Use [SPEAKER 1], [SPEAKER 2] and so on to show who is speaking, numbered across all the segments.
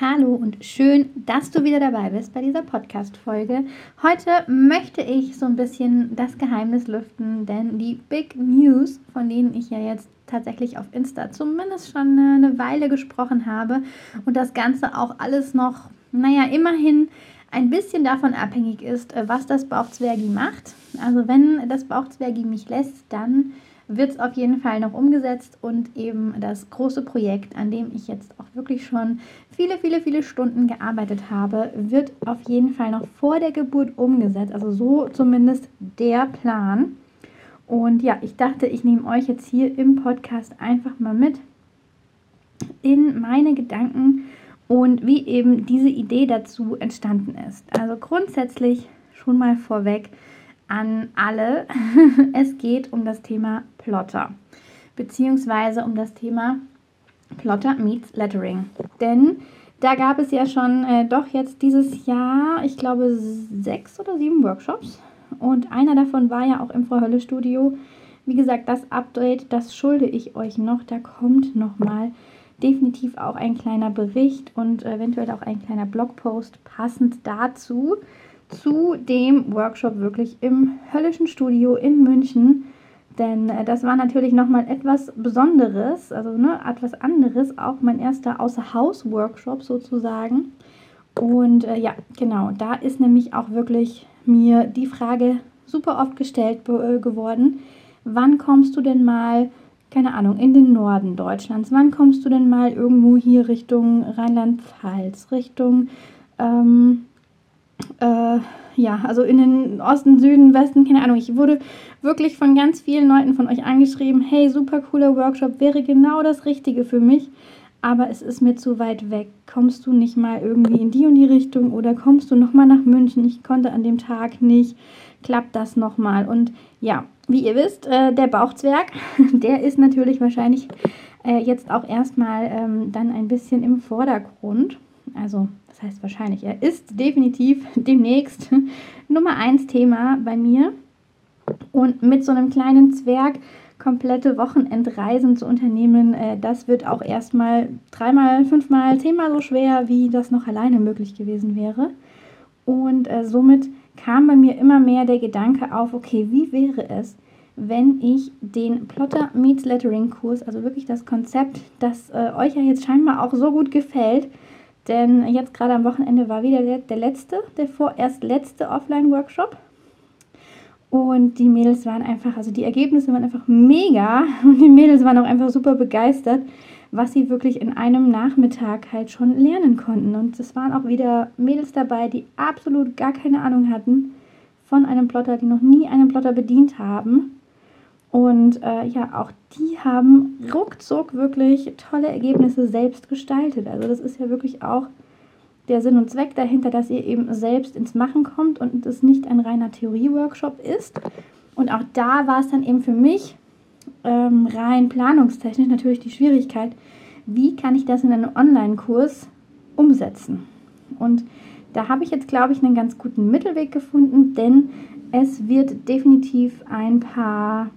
[SPEAKER 1] Hallo und schön, dass du wieder dabei bist bei dieser Podcast-Folge. Heute möchte ich so ein bisschen das Geheimnis lüften, denn die Big News, von denen ich ja jetzt tatsächlich auf Insta zumindest schon eine Weile gesprochen habe und das Ganze auch alles noch, naja, immerhin ein bisschen davon abhängig ist, was das Bauchzwergi macht. Also wenn das Bauchzwergi mich lässt, dann wird es auf jeden Fall noch umgesetzt und eben das große Projekt, an dem ich jetzt auch wirklich schon viele, viele, viele Stunden gearbeitet habe, wird auf jeden Fall noch vor der Geburt umgesetzt. Also so zumindest der Plan. Und ja, ich dachte, ich nehme euch jetzt hier im Podcast einfach mal mit in meine Gedanken und wie eben diese Idee dazu entstanden ist. Also grundsätzlich schon mal vorweg, an alle. es geht um das Thema Plotter, beziehungsweise um das Thema Plotter meets Lettering. Denn da gab es ja schon äh, doch jetzt dieses Jahr, ich glaube, sechs oder sieben Workshops. Und einer davon war ja auch im Frau Hölle Studio. Wie gesagt, das Update, das schulde ich euch noch. Da kommt nochmal definitiv auch ein kleiner Bericht und eventuell auch ein kleiner Blogpost passend dazu zu dem Workshop wirklich im Höllischen Studio in München. Denn äh, das war natürlich nochmal etwas Besonderes, also ne, etwas anderes, auch mein erster Außerhaus-Workshop sozusagen. Und äh, ja, genau, da ist nämlich auch wirklich mir die Frage super oft gestellt äh, geworden, wann kommst du denn mal, keine Ahnung, in den Norden Deutschlands, wann kommst du denn mal irgendwo hier Richtung Rheinland-Pfalz, Richtung ähm, äh, ja, also in den Osten, Süden, Westen, keine Ahnung. Ich wurde wirklich von ganz vielen Leuten von euch angeschrieben, hey, super cooler Workshop, wäre genau das Richtige für mich, aber es ist mir zu weit weg. Kommst du nicht mal irgendwie in die und die Richtung oder kommst du nochmal nach München? Ich konnte an dem Tag nicht. Klappt das nochmal? Und ja, wie ihr wisst, äh, der Bauchzwerg, der ist natürlich wahrscheinlich äh, jetzt auch erstmal ähm, dann ein bisschen im Vordergrund. Also das heißt wahrscheinlich, er ist definitiv demnächst Nummer 1 Thema bei mir. Und mit so einem kleinen Zwerg komplette Wochenendreisen zu unternehmen, äh, das wird auch erstmal dreimal, fünfmal, zehnmal so schwer, wie das noch alleine möglich gewesen wäre. Und äh, somit kam bei mir immer mehr der Gedanke auf, okay, wie wäre es, wenn ich den Plotter Meets Lettering Kurs, also wirklich das Konzept, das äh, euch ja jetzt scheinbar auch so gut gefällt, denn jetzt gerade am Wochenende war wieder der, letzte, der vorerst letzte Offline-Workshop. Und die Mädels waren einfach, also die Ergebnisse waren einfach mega. Und die Mädels waren auch einfach super begeistert, was sie wirklich in einem Nachmittag halt schon lernen konnten. Und es waren auch wieder Mädels dabei, die absolut gar keine Ahnung hatten von einem Plotter, die noch nie einen Plotter bedient haben. Und äh, ja, auch die haben ruckzuck wirklich tolle Ergebnisse selbst gestaltet. Also das ist ja wirklich auch der Sinn und Zweck dahinter, dass ihr eben selbst ins Machen kommt und es nicht ein reiner Theorie-Workshop ist. Und auch da war es dann eben für mich ähm, rein planungstechnisch natürlich die Schwierigkeit, wie kann ich das in einem Online-Kurs umsetzen. Und da habe ich jetzt, glaube ich, einen ganz guten Mittelweg gefunden, denn es wird definitiv ein paar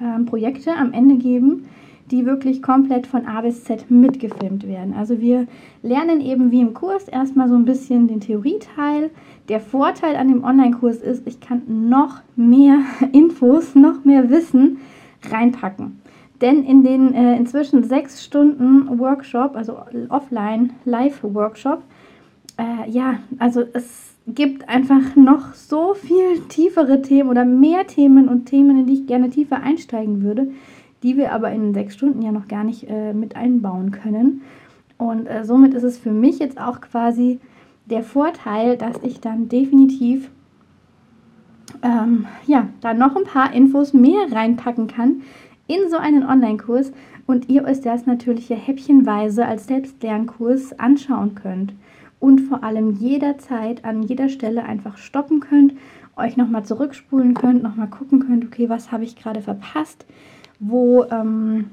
[SPEAKER 1] ähm, Projekte am Ende geben, die wirklich komplett von A bis Z mitgefilmt werden. Also wir lernen eben wie im Kurs erstmal so ein bisschen den Theorieteil. Der Vorteil an dem Online-Kurs ist, ich kann noch mehr Infos, noch mehr Wissen reinpacken. Denn in den äh, inzwischen sechs Stunden Workshop, also offline Live-Workshop, äh, ja, also es gibt einfach noch so viel tiefere Themen oder mehr Themen und Themen, in die ich gerne tiefer einsteigen würde, die wir aber in sechs Stunden ja noch gar nicht äh, mit einbauen können. Und äh, somit ist es für mich jetzt auch quasi der Vorteil, dass ich dann definitiv ähm, ja, da noch ein paar Infos mehr reinpacken kann in so einen Online-Kurs und ihr euch das natürlich häppchenweise als Selbstlernkurs anschauen könnt und vor allem jederzeit an jeder Stelle einfach stoppen könnt, euch nochmal zurückspulen könnt, nochmal gucken könnt, okay, was habe ich gerade verpasst, wo ähm,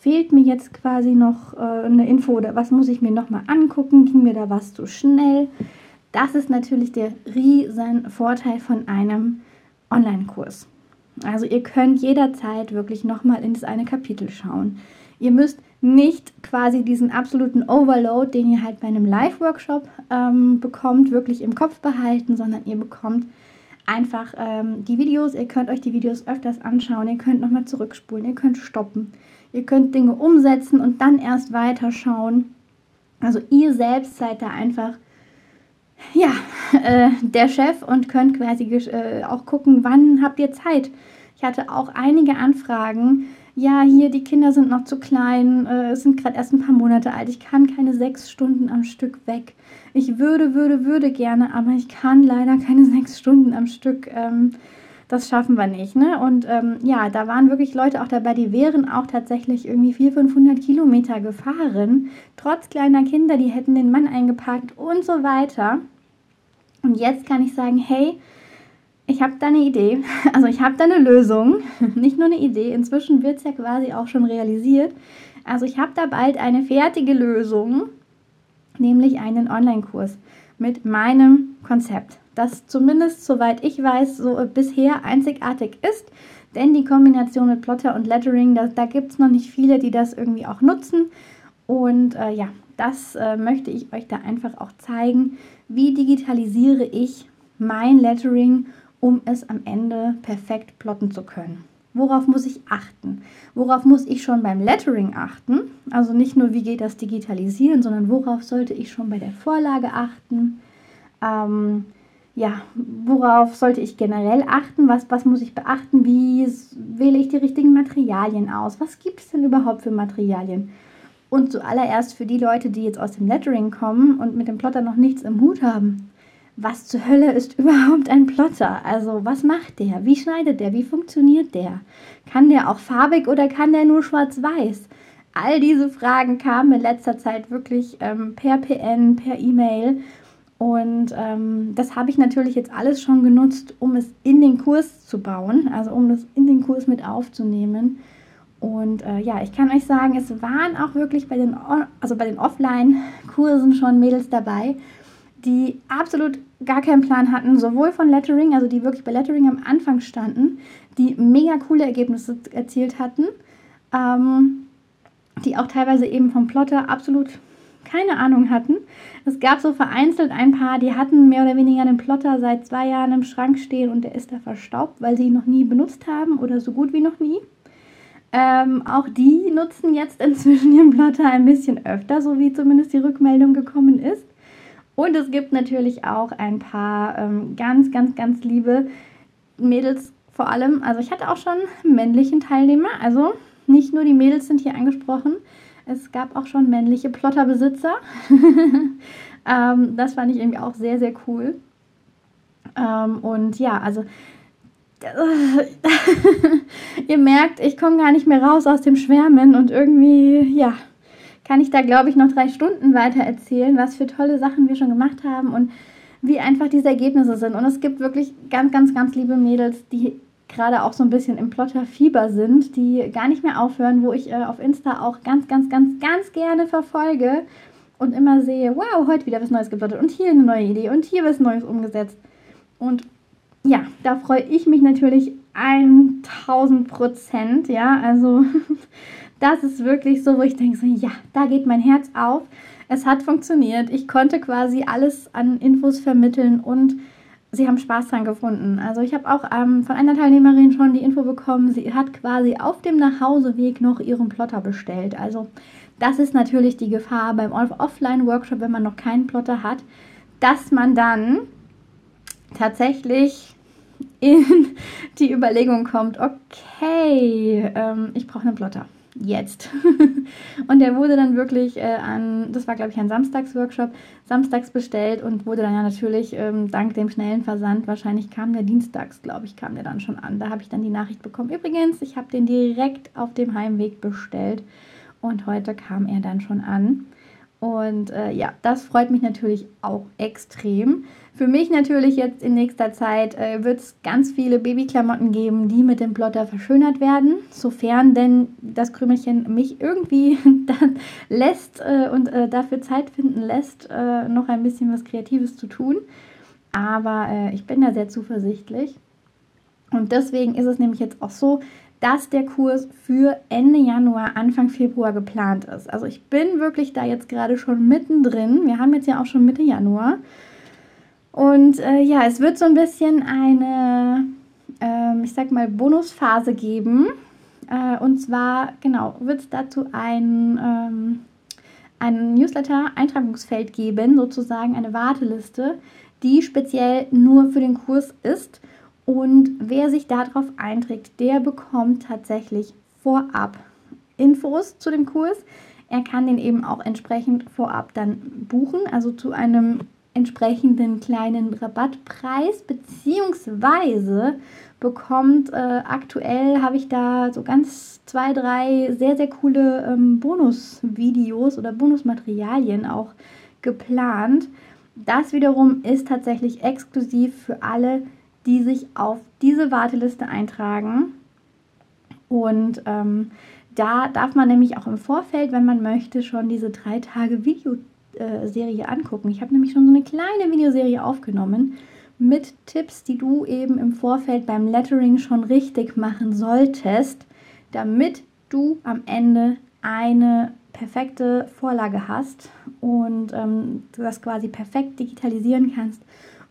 [SPEAKER 1] fehlt mir jetzt quasi noch äh, eine Info oder was muss ich mir nochmal angucken, ging mir da was zu schnell. Das ist natürlich der riesen Vorteil von einem Online-Kurs. Also ihr könnt jederzeit wirklich nochmal in das eine Kapitel schauen. Ihr müsst nicht quasi diesen absoluten Overload, den ihr halt bei einem Live-Workshop ähm, bekommt, wirklich im Kopf behalten, sondern ihr bekommt einfach ähm, die Videos. Ihr könnt euch die Videos öfters anschauen. Ihr könnt nochmal zurückspulen. Ihr könnt stoppen. Ihr könnt Dinge umsetzen und dann erst weiterschauen. Also ihr selbst seid da einfach ja, äh, der Chef und könnt quasi äh, auch gucken, wann habt ihr Zeit. Ich hatte auch einige Anfragen. Ja, hier, die Kinder sind noch zu klein, äh, sind gerade erst ein paar Monate alt. Ich kann keine sechs Stunden am Stück weg. Ich würde, würde, würde gerne, aber ich kann leider keine sechs Stunden am Stück. Ähm, das schaffen wir nicht. Ne? Und ähm, ja, da waren wirklich Leute auch dabei, die wären auch tatsächlich irgendwie 400, 500 Kilometer gefahren, trotz kleiner Kinder, die hätten den Mann eingepackt und so weiter. Und jetzt kann ich sagen, hey, ich habe da eine Idee, also ich habe da eine Lösung, nicht nur eine Idee, inzwischen wird es ja quasi auch schon realisiert. Also ich habe da bald eine fertige Lösung, nämlich einen Online-Kurs mit meinem Konzept, das zumindest soweit ich weiß, so bisher einzigartig ist. Denn die Kombination mit Plotter und Lettering, da, da gibt es noch nicht viele, die das irgendwie auch nutzen. Und äh, ja, das äh, möchte ich euch da einfach auch zeigen. Wie digitalisiere ich mein Lettering, um es am Ende perfekt plotten zu können? Worauf muss ich achten? Worauf muss ich schon beim Lettering achten? Also nicht nur, wie geht das Digitalisieren, sondern worauf sollte ich schon bei der Vorlage achten? Ähm, ja, worauf sollte ich generell achten? Was, was muss ich beachten? Wie wähle ich die richtigen Materialien aus? Was gibt es denn überhaupt für Materialien? Und zuallererst für die Leute, die jetzt aus dem Lettering kommen und mit dem Plotter noch nichts im Hut haben. Was zur Hölle ist überhaupt ein Plotter? Also was macht der? Wie schneidet der? Wie funktioniert der? Kann der auch farbig oder kann der nur schwarz-weiß? All diese Fragen kamen in letzter Zeit wirklich ähm, per PN, per E-Mail. Und ähm, das habe ich natürlich jetzt alles schon genutzt, um es in den Kurs zu bauen, also um es in den Kurs mit aufzunehmen. Und äh, ja, ich kann euch sagen, es waren auch wirklich bei den, also bei den Offline-Kursen schon Mädels dabei, die absolut gar keinen Plan hatten, sowohl von Lettering, also die wirklich bei Lettering am Anfang standen, die mega coole Ergebnisse erzielt hatten, ähm, die auch teilweise eben vom Plotter absolut keine Ahnung hatten. Es gab so vereinzelt ein paar, die hatten mehr oder weniger einen Plotter seit zwei Jahren im Schrank stehen und der ist da verstaubt, weil sie ihn noch nie benutzt haben oder so gut wie noch nie. Ähm, auch die nutzen jetzt inzwischen ihren Plotter ein bisschen öfter, so wie zumindest die Rückmeldung gekommen ist. Und es gibt natürlich auch ein paar ähm, ganz, ganz, ganz liebe Mädels vor allem. Also ich hatte auch schon männlichen Teilnehmer. Also nicht nur die Mädels sind hier angesprochen. Es gab auch schon männliche Plotterbesitzer. ähm, das fand ich irgendwie auch sehr, sehr cool. Ähm, und ja, also ihr merkt, ich komme gar nicht mehr raus aus dem Schwärmen und irgendwie, ja, kann ich da, glaube ich, noch drei Stunden weiter erzählen, was für tolle Sachen wir schon gemacht haben und wie einfach diese Ergebnisse sind. Und es gibt wirklich ganz, ganz, ganz liebe Mädels, die gerade auch so ein bisschen im Plotter-Fieber sind, die gar nicht mehr aufhören, wo ich äh, auf Insta auch ganz, ganz, ganz, ganz gerne verfolge und immer sehe, wow, heute wieder was Neues geplottet und hier eine neue Idee und hier was Neues umgesetzt. Und ja, da freue ich mich natürlich 1000 Prozent. Ja, also das ist wirklich so, wo ich denke, so, ja, da geht mein Herz auf. Es hat funktioniert. Ich konnte quasi alles an Infos vermitteln und sie haben Spaß dran gefunden. Also ich habe auch ähm, von einer Teilnehmerin schon die Info bekommen, sie hat quasi auf dem Nachhauseweg noch ihren Plotter bestellt. Also das ist natürlich die Gefahr beim Offline-Workshop, wenn man noch keinen Plotter hat, dass man dann tatsächlich in die Überlegung kommt, okay, ähm, ich brauche einen Plotter. Jetzt. und der wurde dann wirklich äh, an, das war glaube ich ein Samstagsworkshop, samstags bestellt und wurde dann ja natürlich ähm, dank dem schnellen Versand, wahrscheinlich kam der dienstags, glaube ich, kam der dann schon an. Da habe ich dann die Nachricht bekommen. Übrigens, ich habe den direkt auf dem Heimweg bestellt und heute kam er dann schon an. Und äh, ja, das freut mich natürlich auch extrem. Für mich natürlich jetzt in nächster Zeit äh, wird es ganz viele Babyklamotten geben, die mit dem Plotter verschönert werden, sofern denn das Krümelchen mich irgendwie dann lässt äh, und äh, dafür Zeit finden lässt, äh, noch ein bisschen was Kreatives zu tun. Aber äh, ich bin da sehr zuversichtlich. Und deswegen ist es nämlich jetzt auch so, dass der Kurs für Ende Januar, Anfang Februar geplant ist. Also ich bin wirklich da jetzt gerade schon mittendrin. Wir haben jetzt ja auch schon Mitte Januar. Und äh, ja, es wird so ein bisschen eine, ähm, ich sag mal, Bonusphase geben. Äh, und zwar, genau, wird es dazu ein, ähm, ein Newsletter-Eintragungsfeld geben, sozusagen eine Warteliste, die speziell nur für den Kurs ist und wer sich darauf einträgt, der bekommt tatsächlich vorab Infos zu dem Kurs. Er kann den eben auch entsprechend vorab dann buchen, also zu einem entsprechenden kleinen Rabattpreis, beziehungsweise bekommt äh, aktuell, habe ich da so ganz zwei, drei sehr, sehr coole ähm, Bonusvideos oder Bonusmaterialien auch geplant. Das wiederum ist tatsächlich exklusiv für alle, sich auf diese Warteliste eintragen. Und ähm, da darf man nämlich auch im Vorfeld, wenn man möchte, schon diese drei Tage Videoserie angucken. Ich habe nämlich schon so eine kleine Videoserie aufgenommen mit Tipps, die du eben im Vorfeld beim Lettering schon richtig machen solltest, damit du am Ende eine perfekte Vorlage hast und ähm, das quasi perfekt digitalisieren kannst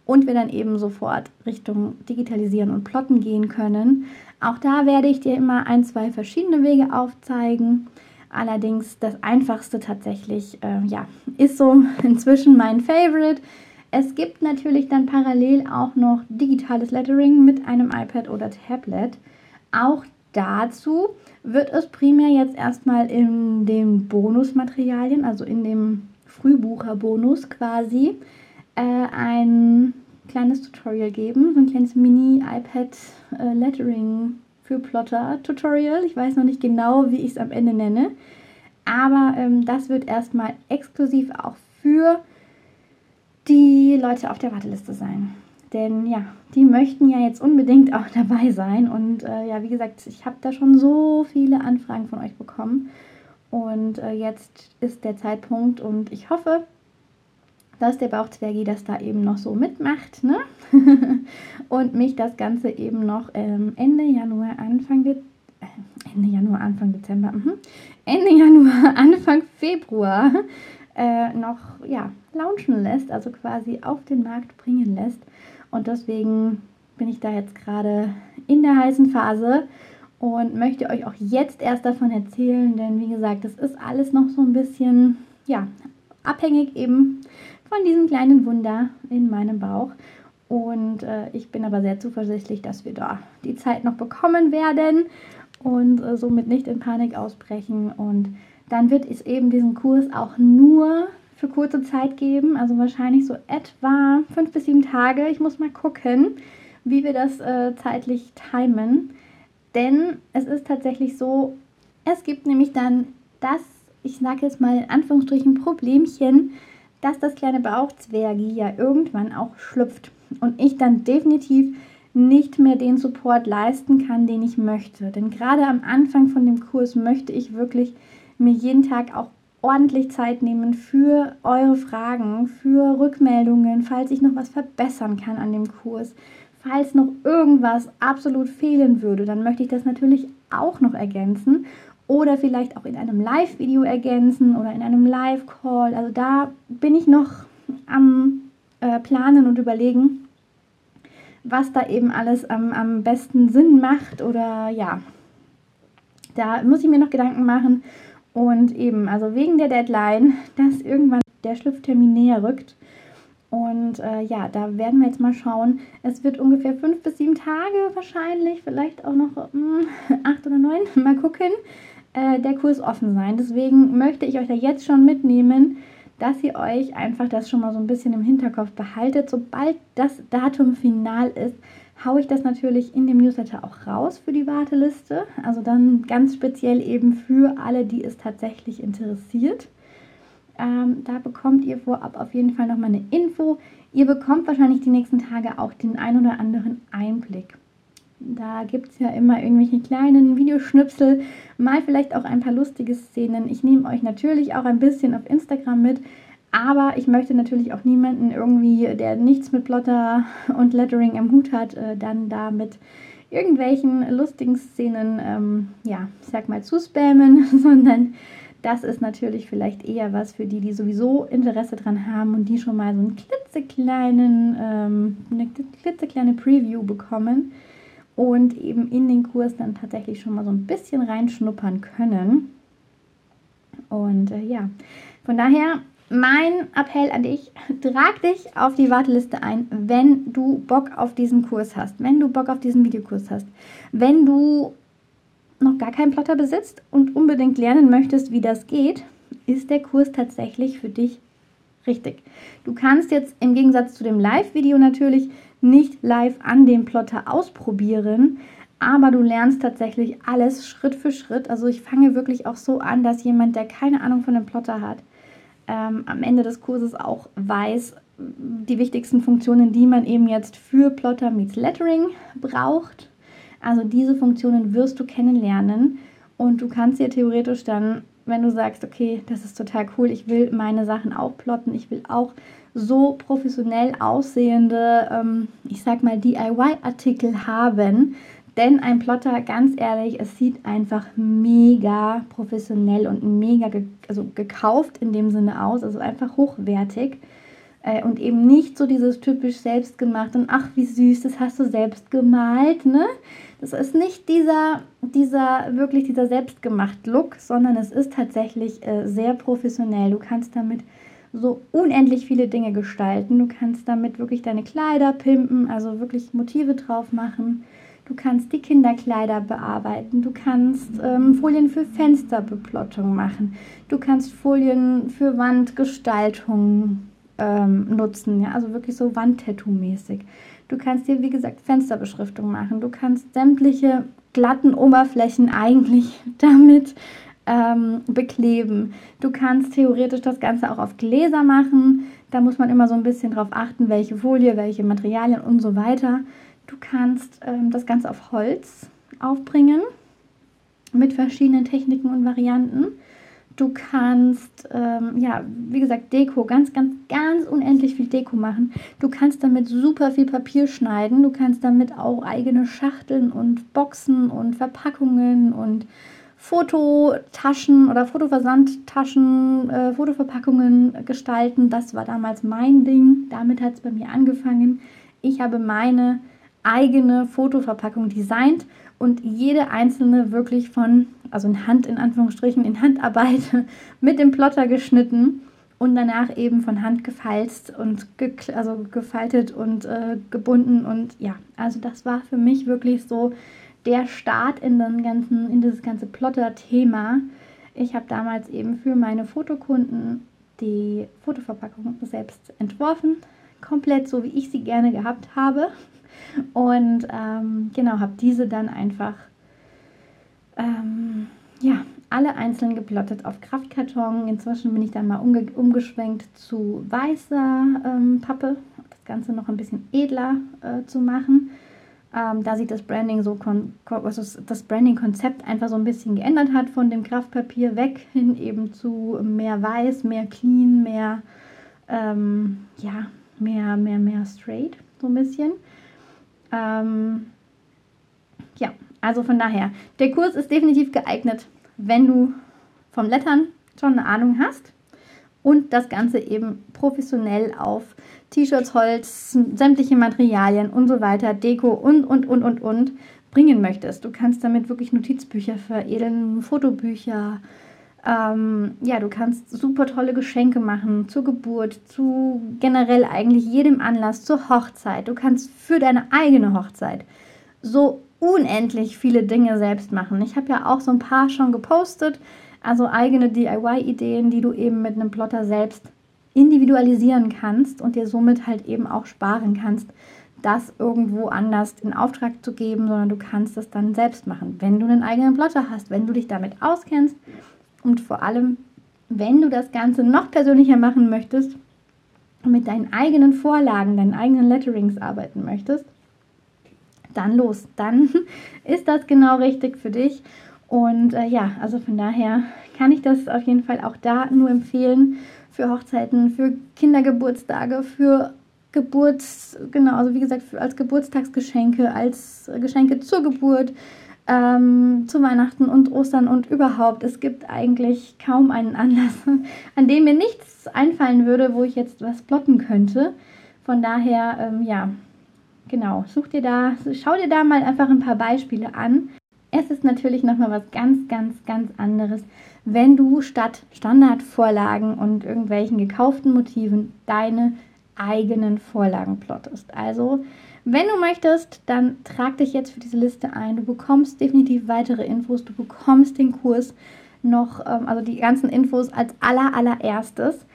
[SPEAKER 1] und wir dann eben sofort Richtung Digitalisieren und Plotten gehen können. Auch da werde ich dir immer ein, zwei verschiedene Wege aufzeigen. Allerdings das einfachste tatsächlich, äh, ja, ist so inzwischen mein Favorite. Es gibt natürlich dann parallel auch noch digitales Lettering mit einem iPad oder Tablet. Auch dazu wird es primär jetzt erstmal in den Bonusmaterialien, also in dem Frühbucherbonus quasi, äh, ein kleines Tutorial geben, so ein kleines Mini-iPad-Lettering äh, für Plotter-Tutorial. Ich weiß noch nicht genau, wie ich es am Ende nenne, aber ähm, das wird erstmal exklusiv auch für die Leute auf der Warteliste sein. Denn ja, die möchten ja jetzt unbedingt auch dabei sein. Und äh, ja, wie gesagt, ich habe da schon so viele Anfragen von euch bekommen. Und äh, jetzt ist der Zeitpunkt und ich hoffe, dass der Bauchzwergi das da eben noch so mitmacht ne? und mich das Ganze eben noch ähm, Ende Januar, Anfang De äh, Ende Januar, Anfang Dezember, mh. Ende Januar, Anfang Februar äh, noch ja, launchen lässt, also quasi auf den Markt bringen lässt. Und deswegen bin ich da jetzt gerade in der heißen Phase und möchte euch auch jetzt erst davon erzählen, denn wie gesagt, das ist alles noch so ein bisschen ja, abhängig eben von diesem kleinen Wunder in meinem Bauch. Und äh, ich bin aber sehr zuversichtlich, dass wir da die Zeit noch bekommen werden und äh, somit nicht in Panik ausbrechen. Und dann wird es eben diesen Kurs auch nur für kurze Zeit geben, also wahrscheinlich so etwa fünf bis sieben Tage. Ich muss mal gucken, wie wir das äh, zeitlich timen. Denn es ist tatsächlich so, es gibt nämlich dann das, ich sage jetzt mal in Anführungsstrichen, Problemchen, dass das kleine Bauchzwergi ja irgendwann auch schlüpft und ich dann definitiv nicht mehr den Support leisten kann, den ich möchte. Denn gerade am Anfang von dem Kurs möchte ich wirklich mir jeden Tag auch ordentlich Zeit nehmen für eure Fragen, für Rückmeldungen, falls ich noch was verbessern kann an dem Kurs. Falls noch irgendwas absolut fehlen würde, dann möchte ich das natürlich auch noch ergänzen oder vielleicht auch in einem Live-Video ergänzen oder in einem Live-Call. Also da bin ich noch am äh, Planen und Überlegen, was da eben alles am, am besten Sinn macht oder ja, da muss ich mir noch Gedanken machen und eben, also wegen der Deadline, dass irgendwann der Schlüpftermin näher rückt. Und äh, ja, da werden wir jetzt mal schauen. Es wird ungefähr fünf bis sieben Tage wahrscheinlich, vielleicht auch noch mh, hm, acht oder neun. Mal gucken äh, der Kurs offen sein. Deswegen möchte ich euch da jetzt schon mitnehmen, dass ihr euch einfach das schon mal so ein bisschen im Hinterkopf behaltet. Sobald das Datum final ist, haue ich das natürlich in dem Newsletter auch raus für die Warteliste. Also dann ganz speziell eben für alle, die es tatsächlich interessiert. Ähm, da bekommt ihr vorab auf jeden Fall nochmal eine Info. Ihr bekommt wahrscheinlich die nächsten Tage auch den ein oder anderen Einblick. Da gibt es ja immer irgendwelche kleinen Videoschnipsel, mal vielleicht auch ein paar lustige Szenen. Ich nehme euch natürlich auch ein bisschen auf Instagram mit, aber ich möchte natürlich auch niemanden irgendwie, der nichts mit Plotter und Lettering am Hut hat, äh, dann da mit irgendwelchen lustigen Szenen, ähm, ja, ich sag mal, zu spammen, sondern das ist natürlich vielleicht eher was für die, die sowieso Interesse dran haben und die schon mal so einen klitzekleinen, ähm, eine klitzekleine Preview bekommen und eben in den Kurs dann tatsächlich schon mal so ein bisschen reinschnuppern können. Und äh, ja, von daher mein Appell an dich, trag dich auf die Warteliste ein, wenn du Bock auf diesen Kurs hast, wenn du Bock auf diesen Videokurs hast, wenn du noch gar keinen Plotter besitzt und unbedingt lernen möchtest, wie das geht, ist der Kurs tatsächlich für dich richtig. Du kannst jetzt im Gegensatz zu dem Live-Video natürlich nicht live an dem Plotter ausprobieren, aber du lernst tatsächlich alles Schritt für Schritt. Also ich fange wirklich auch so an, dass jemand, der keine Ahnung von dem Plotter hat, ähm, am Ende des Kurses auch weiß, die wichtigsten Funktionen, die man eben jetzt für Plotter meets Lettering braucht also diese Funktionen wirst du kennenlernen und du kannst dir theoretisch dann, wenn du sagst, okay, das ist total cool, ich will meine Sachen auch plotten, ich will auch so professionell aussehende, ähm, ich sag mal, DIY-Artikel haben. Denn ein Plotter, ganz ehrlich, es sieht einfach mega professionell und mega ge also gekauft in dem Sinne aus, also einfach hochwertig. Äh, und eben nicht so dieses typisch selbstgemacht und ach, wie süß, das hast du selbst gemalt, ne? Das ist nicht dieser, dieser, wirklich dieser selbstgemacht Look, sondern es ist tatsächlich äh, sehr professionell. Du kannst damit so unendlich viele Dinge gestalten. Du kannst damit wirklich deine Kleider pimpen, also wirklich Motive drauf machen. Du kannst die Kinderkleider bearbeiten. Du kannst ähm, Folien für Fensterbeplottung machen. Du kannst Folien für Wandgestaltung ähm, nutzen. Ja? Also wirklich so Wandtattoo-mäßig. Du kannst dir, wie gesagt, Fensterbeschriftung machen. Du kannst sämtliche glatten Oberflächen eigentlich damit ähm, bekleben. Du kannst theoretisch das Ganze auch auf Gläser machen. Da muss man immer so ein bisschen drauf achten, welche Folie, welche Materialien und so weiter. Du kannst ähm, das Ganze auf Holz aufbringen mit verschiedenen Techniken und Varianten. Du kannst, ähm, ja, wie gesagt, Deko, ganz, ganz, ganz unendlich viel Deko machen. Du kannst damit super viel Papier schneiden. Du kannst damit auch eigene Schachteln und Boxen und Verpackungen und Fototaschen oder Fotoversandtaschen, äh, Fotoverpackungen gestalten. Das war damals mein Ding. Damit hat es bei mir angefangen. Ich habe meine eigene Fotoverpackung designt und jede einzelne wirklich von, also in Hand in Anführungsstrichen, in Handarbeit mit dem Plotter geschnitten und danach eben von Hand gefalzt und ge also gefaltet und äh, gebunden und ja, also das war für mich wirklich so der Start in den ganzen in dieses ganze Plotter-Thema. Ich habe damals eben für meine Fotokunden die Fotoverpackung selbst entworfen, komplett so wie ich sie gerne gehabt habe und ähm, genau, habe diese dann einfach ähm, ja, alle einzeln geplottet auf Kraftkarton. Inzwischen bin ich dann mal umge umgeschwenkt zu weißer ähm, Pappe, das Ganze noch ein bisschen edler äh, zu machen. Ähm, da sich das Branding so also das Branding-Konzept einfach so ein bisschen geändert hat von dem Kraftpapier weg hin eben zu mehr weiß, mehr clean, mehr ähm, ja, mehr, mehr, mehr straight, so ein bisschen. Ähm, ja, also von daher, der Kurs ist definitiv geeignet, wenn du vom Lettern schon eine Ahnung hast und das Ganze eben professionell auf T-Shirts, Holz, sämtliche Materialien und so weiter, Deko und, und, und, und, und bringen möchtest. Du kannst damit wirklich Notizbücher veredeln, Fotobücher, ähm, ja, du kannst super tolle Geschenke machen zur Geburt, zu generell eigentlich jedem Anlass, zur Hochzeit. Du kannst für deine eigene Hochzeit so unendlich viele Dinge selbst machen. Ich habe ja auch so ein paar schon gepostet, also eigene DIY-Ideen, die du eben mit einem Plotter selbst individualisieren kannst und dir somit halt eben auch sparen kannst, das irgendwo anders in Auftrag zu geben, sondern du kannst es dann selbst machen, wenn du einen eigenen Plotter hast, wenn du dich damit auskennst und vor allem, wenn du das Ganze noch persönlicher machen möchtest, mit deinen eigenen Vorlagen, deinen eigenen Letterings arbeiten möchtest, dann los. Dann ist das genau richtig für dich. Und äh, ja, also von daher kann ich das auf jeden Fall auch da nur empfehlen für Hochzeiten, für Kindergeburtstage, für Geburts, genau, also wie gesagt, als Geburtstagsgeschenke, als Geschenke zur Geburt, ähm, zu Weihnachten und Ostern und überhaupt. Es gibt eigentlich kaum einen Anlass, an dem mir nichts einfallen würde, wo ich jetzt was plotten könnte. Von daher, ähm, ja, genau, such dir da, schau dir da mal einfach ein paar Beispiele an. Es ist natürlich nochmal was ganz, ganz, ganz anderes, wenn du statt Standardvorlagen und irgendwelchen gekauften Motiven deine eigenen Vorlagen plottest. Also wenn du möchtest, dann trag dich jetzt für diese Liste ein. Du bekommst definitiv weitere Infos. Du bekommst den Kurs noch, ähm, also die ganzen Infos als aller allererstes.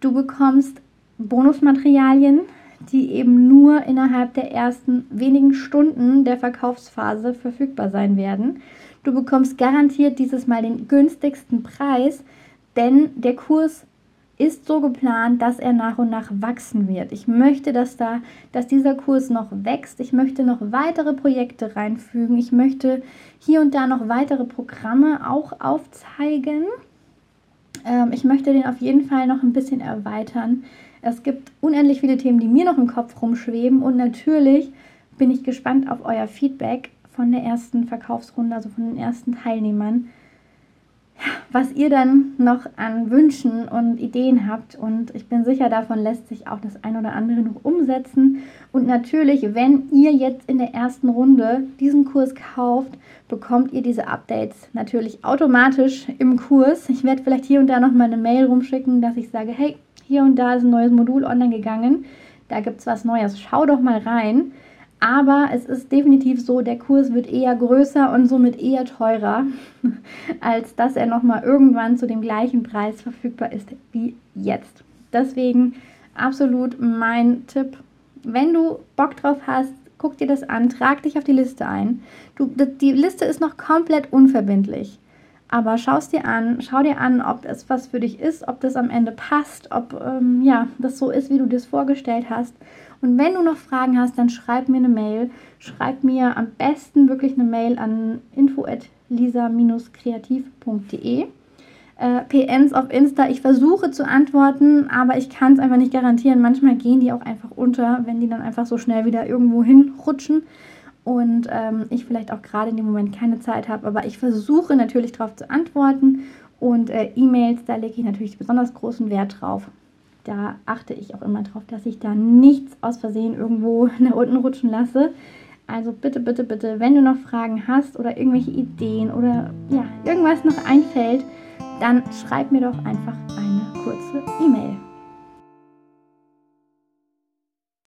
[SPEAKER 1] Du bekommst Bonusmaterialien, die eben nur innerhalb der ersten wenigen Stunden der Verkaufsphase verfügbar sein werden. Du bekommst garantiert dieses Mal den günstigsten Preis, denn der Kurs ist so geplant, dass er nach und nach wachsen wird. Ich möchte, dass da, dass dieser Kurs noch wächst. Ich möchte noch weitere Projekte reinfügen. Ich möchte hier und da noch weitere Programme auch aufzeigen. Ähm, ich möchte den auf jeden Fall noch ein bisschen erweitern. Es gibt unendlich viele Themen, die mir noch im Kopf rumschweben und natürlich bin ich gespannt auf euer Feedback von der ersten Verkaufsrunde, also von den ersten Teilnehmern was ihr dann noch an Wünschen und Ideen habt. Und ich bin sicher, davon lässt sich auch das ein oder andere noch umsetzen. Und natürlich, wenn ihr jetzt in der ersten Runde diesen Kurs kauft, bekommt ihr diese Updates natürlich automatisch im Kurs. Ich werde vielleicht hier und da noch mal eine Mail rumschicken, dass ich sage, hey, hier und da ist ein neues Modul online gegangen. Da gibt es was Neues. Schau doch mal rein. Aber es ist definitiv so, der Kurs wird eher größer und somit eher teurer, als dass er nochmal irgendwann zu dem gleichen Preis verfügbar ist wie jetzt. Deswegen absolut mein Tipp. Wenn du Bock drauf hast, guck dir das an, trag dich auf die Liste ein. Du, die Liste ist noch komplett unverbindlich. Aber schau es dir an, schau dir an, ob es was für dich ist, ob das am Ende passt, ob ähm, ja, das so ist, wie du dir das vorgestellt hast. Und wenn du noch Fragen hast, dann schreib mir eine Mail. Schreib mir am besten wirklich eine Mail an info@lisa-kreativ.de. Äh, PNs auf Insta, ich versuche zu antworten, aber ich kann es einfach nicht garantieren. Manchmal gehen die auch einfach unter, wenn die dann einfach so schnell wieder irgendwo hinrutschen und ähm, ich vielleicht auch gerade in dem Moment keine Zeit habe. Aber ich versuche natürlich darauf zu antworten und äh, E-Mails, da lege ich natürlich besonders großen Wert drauf da achte ich auch immer drauf, dass ich da nichts aus Versehen irgendwo nach unten rutschen lasse. Also bitte, bitte, bitte, wenn du noch Fragen hast oder irgendwelche Ideen oder ja, irgendwas noch einfällt, dann schreib mir doch einfach eine kurze E-Mail.